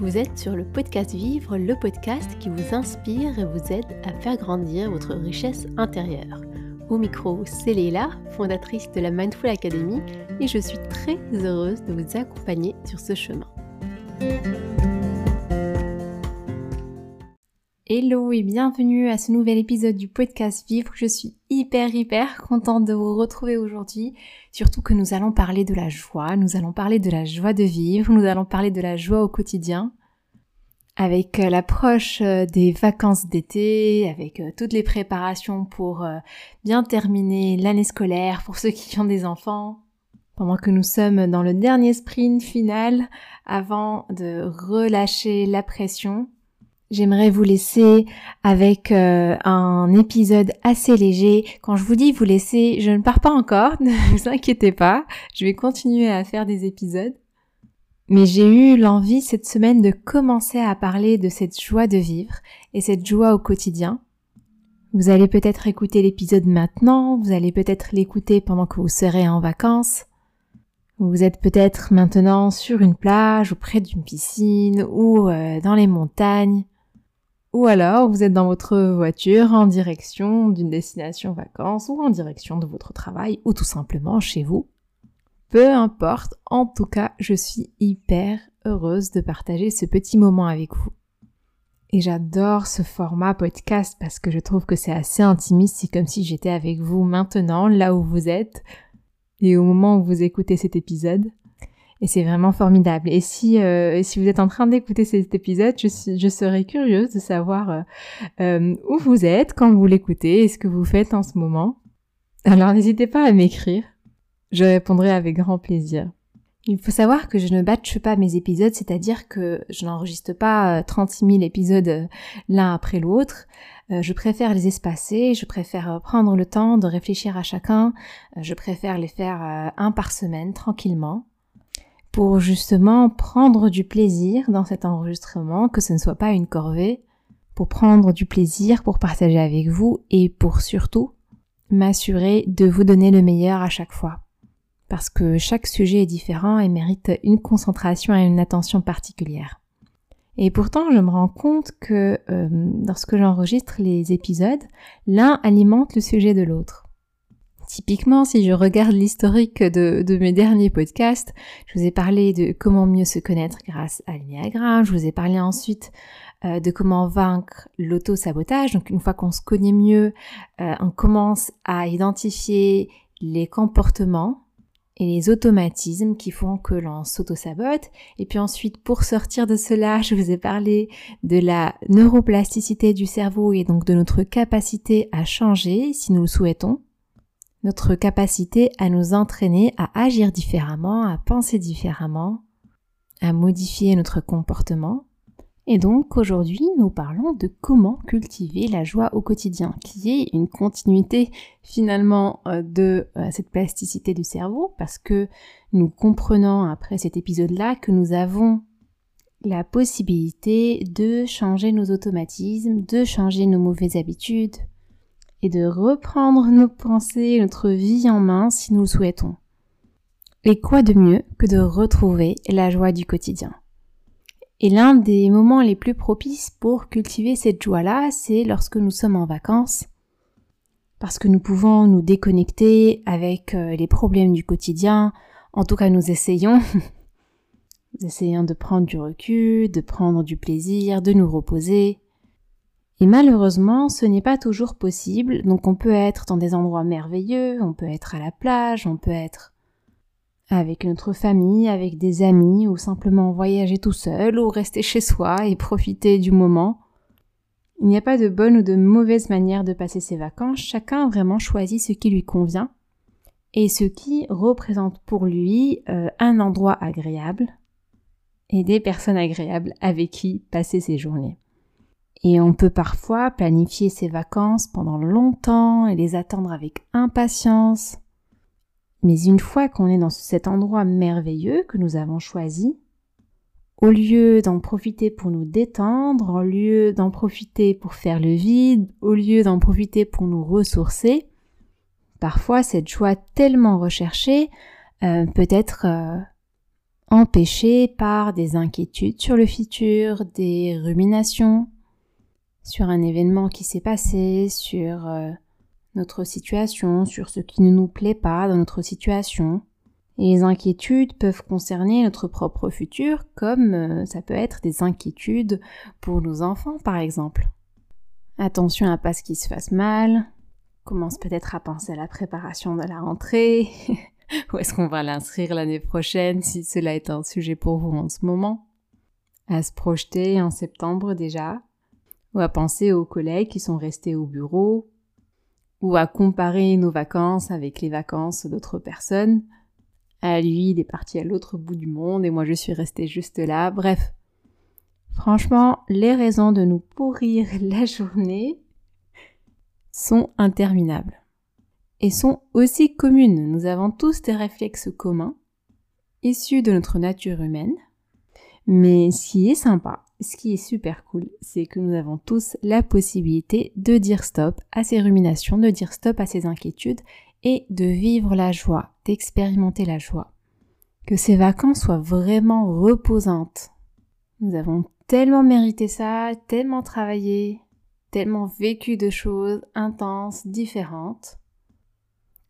Vous êtes sur le podcast Vivre, le podcast qui vous inspire et vous aide à faire grandir votre richesse intérieure. Au micro, c'est Léla, fondatrice de la Mindful Academy, et je suis très heureuse de vous accompagner sur ce chemin. Hello et bienvenue à ce nouvel épisode du podcast Vivre. Je suis hyper hyper contente de vous retrouver aujourd'hui, surtout que nous allons parler de la joie, nous allons parler de la joie de vivre, nous allons parler de la joie au quotidien. Avec euh, l'approche euh, des vacances d'été, avec euh, toutes les préparations pour bien terminer l'année scolaire pour ceux qui ont des enfants, pendant que nous sommes dans le dernier sprint final avant de relâcher la pression J'aimerais vous laisser avec euh, un épisode assez léger. Quand je vous dis vous laisser, je ne pars pas encore, ne vous inquiétez pas, je vais continuer à faire des épisodes. Mais j'ai eu l'envie cette semaine de commencer à parler de cette joie de vivre et cette joie au quotidien. Vous allez peut-être écouter l'épisode maintenant, vous allez peut-être l'écouter pendant que vous serez en vacances. Vous êtes peut-être maintenant sur une plage ou près d'une piscine ou euh, dans les montagnes. Ou alors vous êtes dans votre voiture en direction d'une destination vacances ou en direction de votre travail ou tout simplement chez vous. Peu importe, en tout cas, je suis hyper heureuse de partager ce petit moment avec vous. Et j'adore ce format podcast parce que je trouve que c'est assez intimiste, c'est comme si j'étais avec vous maintenant, là où vous êtes, et au moment où vous écoutez cet épisode. Et c'est vraiment formidable. Et si, euh, si vous êtes en train d'écouter cet épisode, je, je serais curieuse de savoir euh, euh, où vous êtes quand vous l'écoutez et ce que vous faites en ce moment. Alors n'hésitez pas à m'écrire. Je répondrai avec grand plaisir. Il faut savoir que je ne batche pas mes épisodes, c'est-à-dire que je n'enregistre pas 36 000 épisodes l'un après l'autre. Je préfère les espacer, je préfère prendre le temps de réfléchir à chacun, je préfère les faire un par semaine tranquillement pour justement prendre du plaisir dans cet enregistrement, que ce ne soit pas une corvée, pour prendre du plaisir, pour partager avec vous et pour surtout m'assurer de vous donner le meilleur à chaque fois. Parce que chaque sujet est différent et mérite une concentration et une attention particulière. Et pourtant, je me rends compte que euh, lorsque j'enregistre les épisodes, l'un alimente le sujet de l'autre. Typiquement, si je regarde l'historique de, mes derniers podcasts, je vous ai parlé de comment mieux se connaître grâce à l'énéagramme, je vous ai parlé ensuite euh, de comment vaincre l'auto-sabotage. Donc une fois qu'on se connaît mieux, euh, on commence à identifier les comportements et les automatismes qui font que l'on s'auto-sabote. Et puis ensuite, pour sortir de cela, je vous ai parlé de la neuroplasticité du cerveau et donc de notre capacité à changer si nous le souhaitons notre capacité à nous entraîner à agir différemment, à penser différemment, à modifier notre comportement. Et donc aujourd'hui, nous parlons de comment cultiver la joie au quotidien, qui est une continuité finalement euh, de euh, cette plasticité du cerveau, parce que nous comprenons après cet épisode-là que nous avons la possibilité de changer nos automatismes, de changer nos mauvaises habitudes, et de reprendre nos pensées, notre vie en main si nous le souhaitons. Et quoi de mieux que de retrouver la joie du quotidien? Et l'un des moments les plus propices pour cultiver cette joie-là, c'est lorsque nous sommes en vacances, parce que nous pouvons nous déconnecter avec euh, les problèmes du quotidien, en tout cas nous essayons, nous essayons de prendre du recul, de prendre du plaisir, de nous reposer, et malheureusement, ce n'est pas toujours possible, donc on peut être dans des endroits merveilleux, on peut être à la plage, on peut être avec notre famille, avec des amis, ou simplement voyager tout seul, ou rester chez soi et profiter du moment. Il n'y a pas de bonne ou de mauvaise manière de passer ses vacances, chacun vraiment choisit ce qui lui convient et ce qui représente pour lui euh, un endroit agréable et des personnes agréables avec qui passer ses journées. Et on peut parfois planifier ses vacances pendant longtemps et les attendre avec impatience. Mais une fois qu'on est dans cet endroit merveilleux que nous avons choisi, au lieu d'en profiter pour nous détendre, au lieu d'en profiter pour faire le vide, au lieu d'en profiter pour nous ressourcer, parfois cette joie tellement recherchée euh, peut être euh, empêchés par des inquiétudes sur le futur, des ruminations sur un événement qui s'est passé, sur euh, notre situation, sur ce qui ne nous plaît pas dans notre situation. Et les inquiétudes peuvent concerner notre propre futur, comme euh, ça peut être des inquiétudes pour nos enfants, par exemple. Attention à pas ce qui se fasse mal, commence peut-être à penser à la préparation de la rentrée, Où est-ce qu'on va l'inscrire l'année prochaine si cela est un sujet pour vous en ce moment? À se projeter en septembre déjà Ou à penser aux collègues qui sont restés au bureau Ou à comparer nos vacances avec les vacances d'autres personnes À lui, il est parti à l'autre bout du monde et moi je suis restée juste là. Bref. Franchement, les raisons de nous pourrir la journée sont interminables et sont aussi communes. Nous avons tous des réflexes communs, issus de notre nature humaine. Mais ce qui est sympa, ce qui est super cool, c'est que nous avons tous la possibilité de dire stop à ces ruminations, de dire stop à ces inquiétudes et de vivre la joie, d'expérimenter la joie. Que ces vacances soient vraiment reposantes. Nous avons tellement mérité ça, tellement travaillé, tellement vécu de choses intenses, différentes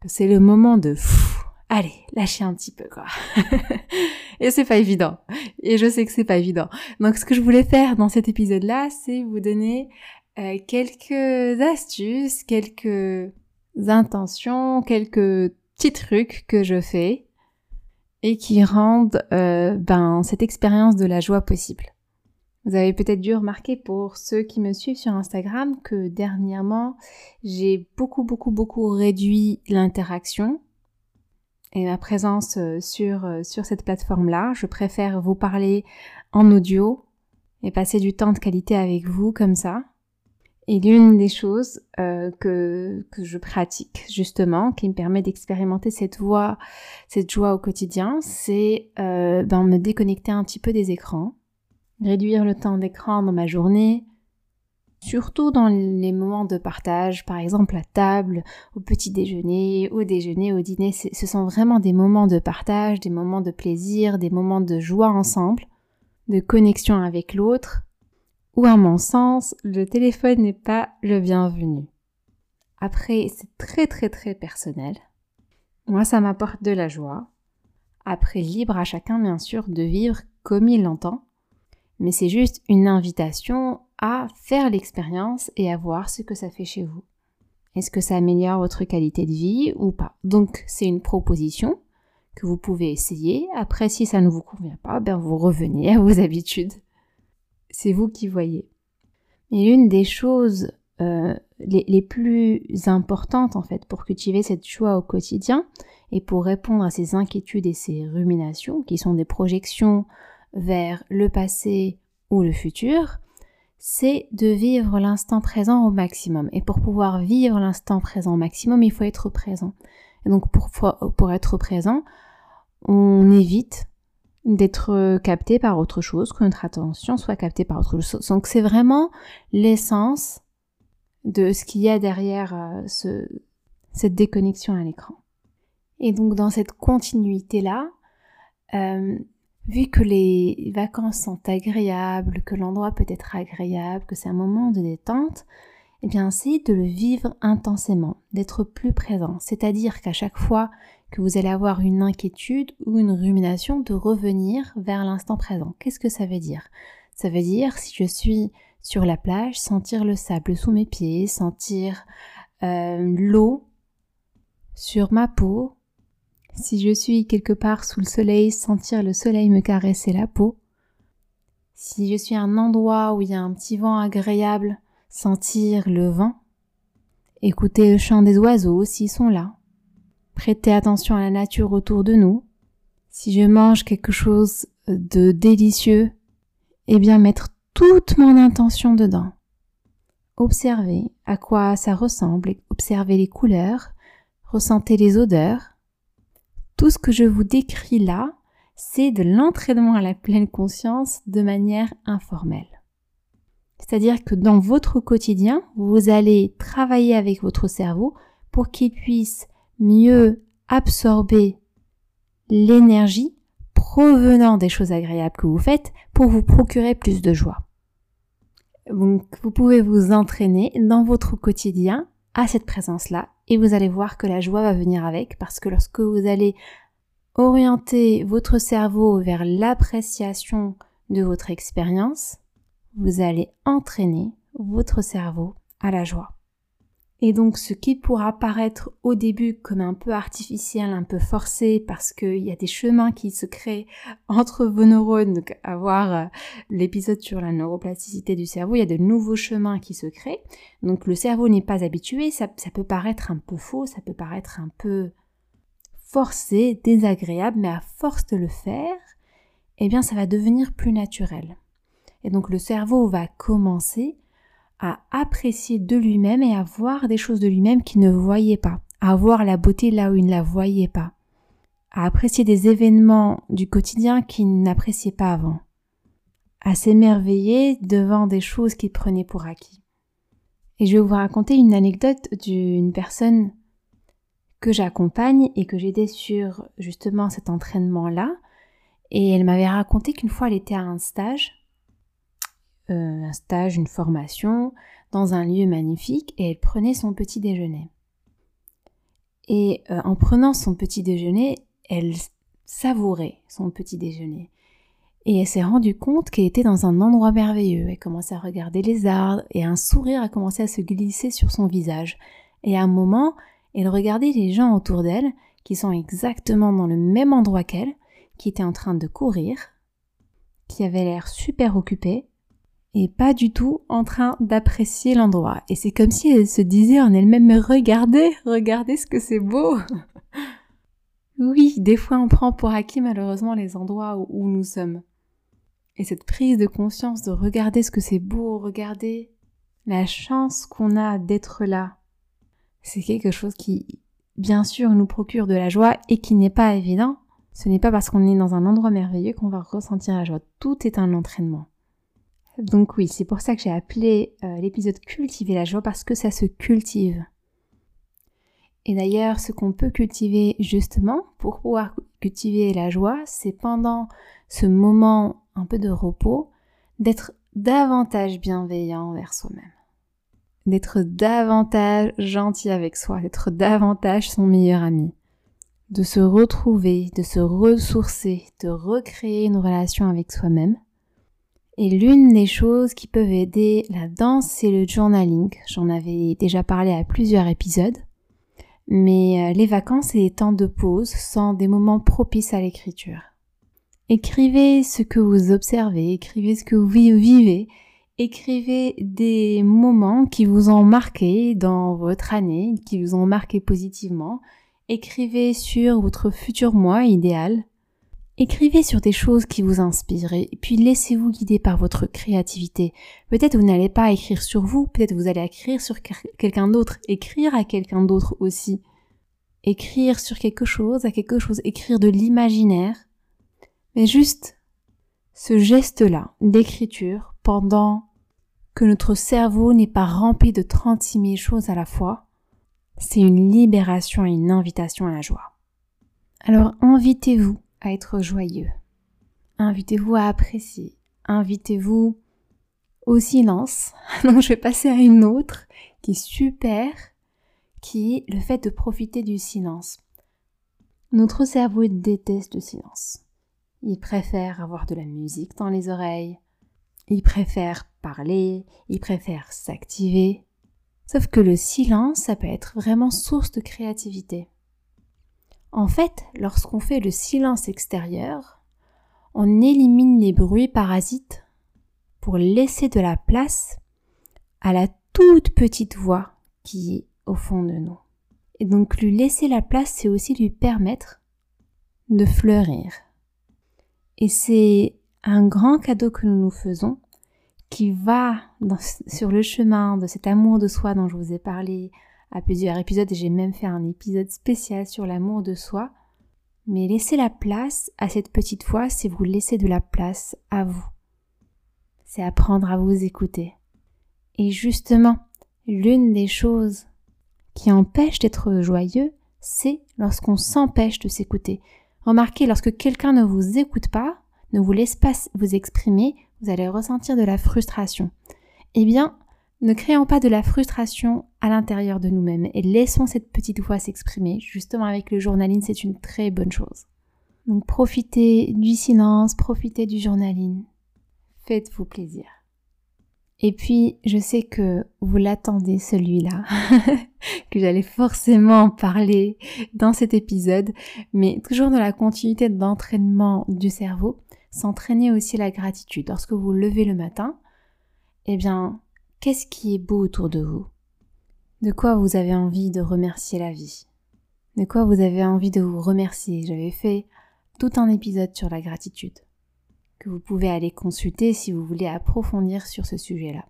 c'est le moment de allez, lâcher un petit peu quoi. et c'est pas évident. Et je sais que c'est pas évident. Donc ce que je voulais faire dans cet épisode-là, c'est vous donner euh, quelques astuces, quelques intentions, quelques petits trucs que je fais et qui rendent euh, ben cette expérience de la joie possible. Vous avez peut-être dû remarquer pour ceux qui me suivent sur Instagram que dernièrement, j'ai beaucoup, beaucoup, beaucoup réduit l'interaction et ma présence euh, sur, euh, sur cette plateforme-là. Je préfère vous parler en audio et passer du temps de qualité avec vous comme ça. Et l'une des choses euh, que, que je pratique justement, qui me permet d'expérimenter cette voix, cette joie au quotidien, c'est euh, ben, me déconnecter un petit peu des écrans réduire le temps d'écran dans ma journée, surtout dans les moments de partage, par exemple à table, au petit déjeuner, au déjeuner, au dîner. Ce sont vraiment des moments de partage, des moments de plaisir, des moments de joie ensemble, de connexion avec l'autre, où à mon sens, le téléphone n'est pas le bienvenu. Après, c'est très très très personnel. Moi, ça m'apporte de la joie. Après, libre à chacun, bien sûr, de vivre comme il l'entend mais c'est juste une invitation à faire l'expérience et à voir ce que ça fait chez vous. Est-ce que ça améliore votre qualité de vie ou pas? Donc c'est une proposition que vous pouvez essayer. Après, si ça ne vous convient pas, ben vous revenez à vos habitudes. C'est vous qui voyez. Et l'une des choses euh, les, les, plus importantes en fait pour cultiver cette joie au quotidien et pour répondre à ces inquiétudes et ces ruminations qui sont des projections vers le passé ou le futur, c'est de vivre l'instant présent au maximum. Et pour pouvoir vivre l'instant présent au maximum, il faut être présent. Et donc pour, être présent, on évite d'être capté par autre chose, que notre attention soit captée par autre chose. Donc c'est vraiment l'essence de ce qu'il y a derrière euh, ce, cette déconnexion à l'écran. Et donc dans cette continuité-là, euh, vu que les vacances sont agréables, que l'endroit peut être agréable, que c'est un moment de détente, eh bien essayez de le vivre intensément, d'être plus présent. C'est-à-dire qu'à chaque fois que vous allez avoir une inquiétude ou une rumination, de revenir vers l'instant présent. Qu'est-ce que ça veut dire? Ça veut dire si je suis sur la plage, sentir le sable sous mes pieds, sentir euh, l'eau sur ma peau, si je suis quelque part sous le soleil, sentir le soleil me caresser la peau. Si je suis à un endroit où il y a un petit vent agréable, sentir le vent. Écouter le chant des oiseaux s'ils sont là. Prêter attention à la nature autour de nous. Si je mange quelque chose de délicieux, eh bien mettre toute mon intention dedans. Observer à quoi ça ressemble, observer les couleurs, ressentir les odeurs, tout ce que je vous décris là, c'est de l'entraînement à la pleine conscience de manière informelle. C'est-à-dire que dans votre quotidien, vous allez travailler avec votre cerveau pour qu'il puisse mieux absorber l'énergie provenant des choses agréables que vous faites pour vous procurer plus de joie. Donc vous pouvez vous entraîner dans votre quotidien à cette présence-là et vous allez voir que la joie va venir avec parce que lorsque vous allez orienter votre cerveau vers l'appréciation de votre expérience, vous allez entraîner votre cerveau à la joie. Et donc ce qui pourra paraître au début comme un peu artificiel, un peu forcé, parce qu'il y a des chemins qui se créent entre vos neurones, donc euh, l'épisode sur la neuroplasticité du cerveau, il y a de nouveaux chemins qui se créent. Donc le cerveau n'est pas habitué, ça, ça peut paraître un peu faux, ça peut paraître un peu forcé, désagréable, mais à force de le faire, eh bien ça va devenir plus naturel. Et donc le cerveau va commencer à apprécier de lui-même et à voir des choses de lui-même qu'il ne voyait pas, à voir la beauté là où il ne la voyait pas, à apprécier des événements du quotidien qu'il n'appréciait pas avant, à s'émerveiller devant des choses qu'il prenait pour acquis. Et je vais vous raconter une anecdote d'une personne que j'accompagne et que j'aidais sur justement cet entraînement-là. Et elle m'avait raconté qu'une fois elle était à un stage euh, un stage, une formation dans un lieu magnifique et elle prenait son petit déjeuner. Et euh, en prenant son petit déjeuner, elle savourait son petit déjeuner. Et elle s'est rendue compte qu'elle était dans un endroit merveilleux. Elle commençait à regarder les arbres et un sourire a commencé à se glisser sur son visage. Et à un moment, elle regardait les gens autour d'elle qui sont exactement dans le même endroit qu'elle, qui étaient en train de courir, qui avaient l'air super occupés et pas du tout en train d'apprécier l'endroit. Et c'est comme si elle se disait en elle-même, mais regardez, regardez ce que c'est beau. oui, des fois on prend pour acquis malheureusement les endroits où, où nous sommes. Et cette prise de conscience de regarder ce que c'est beau, regarder la chance qu'on a d'être là, c'est quelque chose qui, bien sûr, nous procure de la joie et qui n'est pas évident. Ce n'est pas parce qu'on est dans un endroit merveilleux qu'on va ressentir la joie. Tout est un entraînement. Donc oui, c'est pour ça que j'ai appelé euh, l'épisode Cultiver la joie parce que ça se cultive. Et d'ailleurs, ce qu'on peut cultiver justement pour pouvoir cultiver la joie, c'est pendant ce moment un peu de repos, d'être davantage bienveillant envers soi-même. D'être davantage gentil avec soi, d'être davantage son meilleur ami. De se retrouver, de se ressourcer, de recréer une relation avec soi-même et l'une des choses qui peuvent aider la danse, c'est le journaling. J'en avais déjà parlé à plusieurs épisodes. Mais euh, les vacances et les temps de pause sont des moments propices à l'écriture. Écrivez ce que vous observez, écrivez ce que vous vivez, écrivez des moments qui vous ont marqué dans votre année, qui vous ont marqué positivement. Écrivez sur votre futur moi idéal, Écrivez sur des choses qui vous inspirent et puis laissez-vous guider par votre créativité. Peut-être vous n'allez pas écrire sur vous, peut-être vous allez écrire sur quelqu'un d'autre, écrire à quelqu'un d'autre aussi. Écrire sur quelque chose, à quelque chose, écrire de l'imaginaire. Mais juste ce geste-là d'écriture pendant que notre cerveau n'est pas rempli de 36 000 choses à la fois, c'est une libération et une invitation à la joie. Alors invitez-vous à être joyeux. Invitez-vous à apprécier. Invitez-vous au silence. Donc je vais passer à une autre qui est super, qui est le fait de profiter du silence. Notre cerveau déteste le silence. Il préfère avoir de la musique dans les oreilles. Il préfère parler. Il préfère s'activer. Sauf que le silence, ça peut être vraiment source de créativité. En fait, lorsqu'on fait le silence extérieur, on élimine les bruits parasites pour laisser de la place à la toute petite voix qui est au fond de nous. Et donc lui laisser la place, c'est aussi lui permettre de fleurir. Et c'est un grand cadeau que nous nous faisons qui va sur le chemin de cet amour de soi dont je vous ai parlé à plusieurs épisodes j'ai même fait un épisode spécial sur l'amour de soi. Mais laissez la place à cette petite voix, c'est vous laisser de la place à vous. C'est apprendre à vous écouter. Et justement, l'une des choses qui empêche d'être joyeux, c'est lorsqu'on s'empêche de s'écouter. Remarquez, lorsque quelqu'un ne vous écoute pas, ne vous laisse pas vous exprimer, vous allez ressentir de la frustration. Eh bien, ne créons pas de la frustration à l'intérieur de nous-mêmes et laissons cette petite voix s'exprimer. Justement, avec le journaling, c'est une très bonne chose. Donc, profitez du silence, profitez du journaling. Faites-vous plaisir. Et puis, je sais que vous l'attendez celui-là, que j'allais forcément parler dans cet épisode, mais toujours dans la continuité d'entraînement du cerveau, s'entraîner aussi la gratitude. Lorsque vous levez le matin, eh bien, qu'est-ce qui est beau autour de vous? De quoi vous avez envie de remercier la vie? De quoi vous avez envie de vous remercier? J'avais fait tout un épisode sur la gratitude que vous pouvez aller consulter si vous voulez approfondir sur ce sujet-là.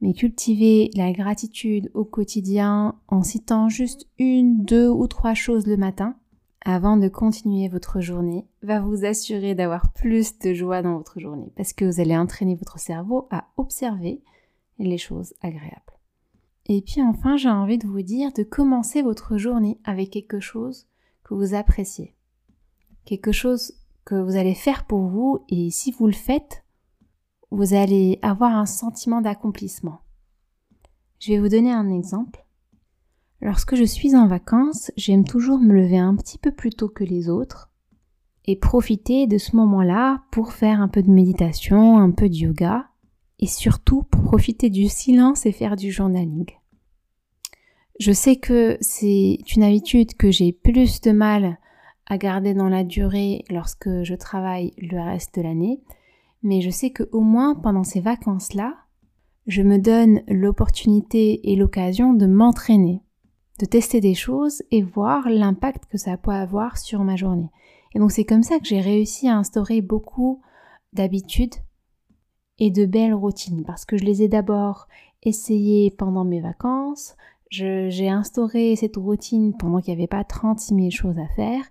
Mais cultiver la gratitude au quotidien en citant juste une, deux ou trois choses le matin avant de continuer votre journée va vous assurer d'avoir plus de joie dans votre journée parce que vous allez entraîner votre cerveau à observer les choses agréables. Et puis enfin, j'ai envie de vous dire de commencer votre journée avec quelque chose que vous appréciez. Quelque chose que vous allez faire pour vous et si vous le faites, vous allez avoir un sentiment d'accomplissement. Je vais vous donner un exemple. Lorsque je suis en vacances, j'aime toujours me lever un petit peu plus tôt que les autres et profiter de ce moment-là pour faire un peu de méditation, un peu de yoga et surtout pour profiter du silence et faire du journaling. Je sais que c'est une habitude que j'ai plus de mal à garder dans la durée lorsque je travaille le reste de l'année, mais je sais que au moins pendant ces vacances-là, je me donne l'opportunité et l'occasion de m'entraîner, de tester des choses et voir l'impact que ça peut avoir sur ma journée. Et donc c'est comme ça que j'ai réussi à instaurer beaucoup d'habitudes et de belles routines parce que je les ai d'abord essayées pendant mes vacances, j'ai instauré cette routine pendant qu'il n'y avait pas 36 000 choses à faire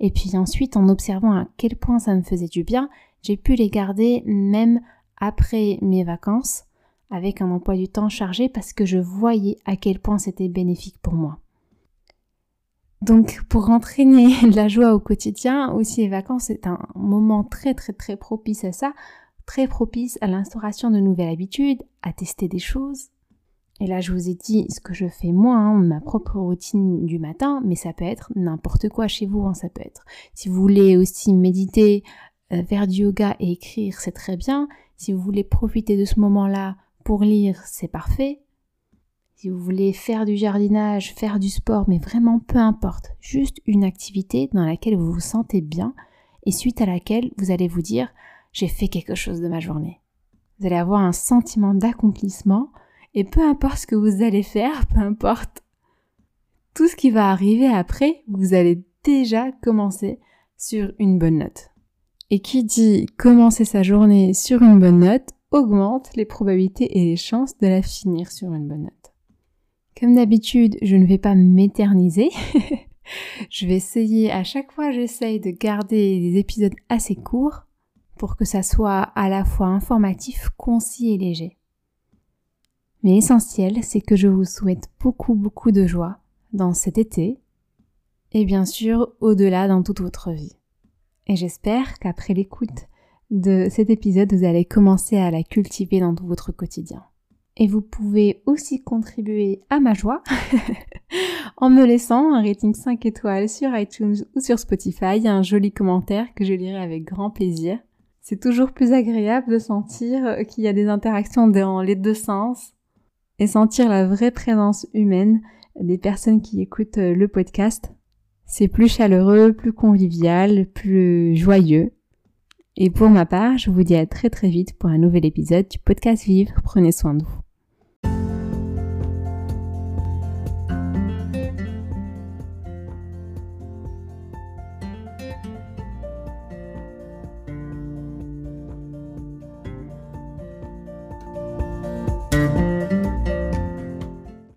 et puis ensuite, en observant à quel point ça me faisait du bien, j'ai pu les garder même après mes vacances avec un emploi du temps chargé parce que je voyais à quel point c'était bénéfique pour moi. Donc pour entraîner la joie au quotidien, aussi les vacances, c'est un moment très très très propice à ça, très propice à l'instauration de nouvelles habitudes, à tester des choses, et là, je vous ai dit ce que je fais moi, hein, ma propre routine du matin, mais ça peut être n'importe quoi chez vous. Hein, ça peut être. Si vous voulez aussi méditer, euh, faire du yoga et écrire, c'est très bien. Si vous voulez profiter de ce moment-là pour lire, c'est parfait. Si vous voulez faire du jardinage, faire du sport, mais vraiment peu importe, juste une activité dans laquelle vous vous sentez bien et suite à laquelle vous allez vous dire j'ai fait quelque chose de ma journée. Vous allez avoir un sentiment d'accomplissement et peu importe ce que vous allez faire, peu importe tout ce qui va arriver après, vous allez déjà commencer sur une bonne note. Et qui dit commencer sa journée sur une bonne note augmente les probabilités et les chances de la finir sur une bonne note. Comme d'habitude, je ne vais pas m'éterniser. je vais essayer, à chaque fois j'essaye de garder des épisodes assez courts pour que ça soit à la fois informatif, concis et léger. Mais l'essentiel, c'est que je vous souhaite beaucoup, beaucoup de joie dans cet été et bien sûr au-delà dans toute votre vie. Et j'espère qu'après l'écoute de cet épisode, vous allez commencer à la cultiver dans tout votre quotidien. Et vous pouvez aussi contribuer à ma joie en me laissant un rating 5 étoiles sur iTunes ou sur Spotify, un joli commentaire que je lirai avec grand plaisir. C'est toujours plus agréable de sentir qu'il y a des interactions dans les deux sens et sentir la vraie présence humaine des personnes qui écoutent euh, le podcast. C'est plus chaleureux, plus convivial, plus joyeux. Et pour ma part, je vous dis à très très vite pour un nouvel épisode du podcast Vivre. Prenez soin de vous.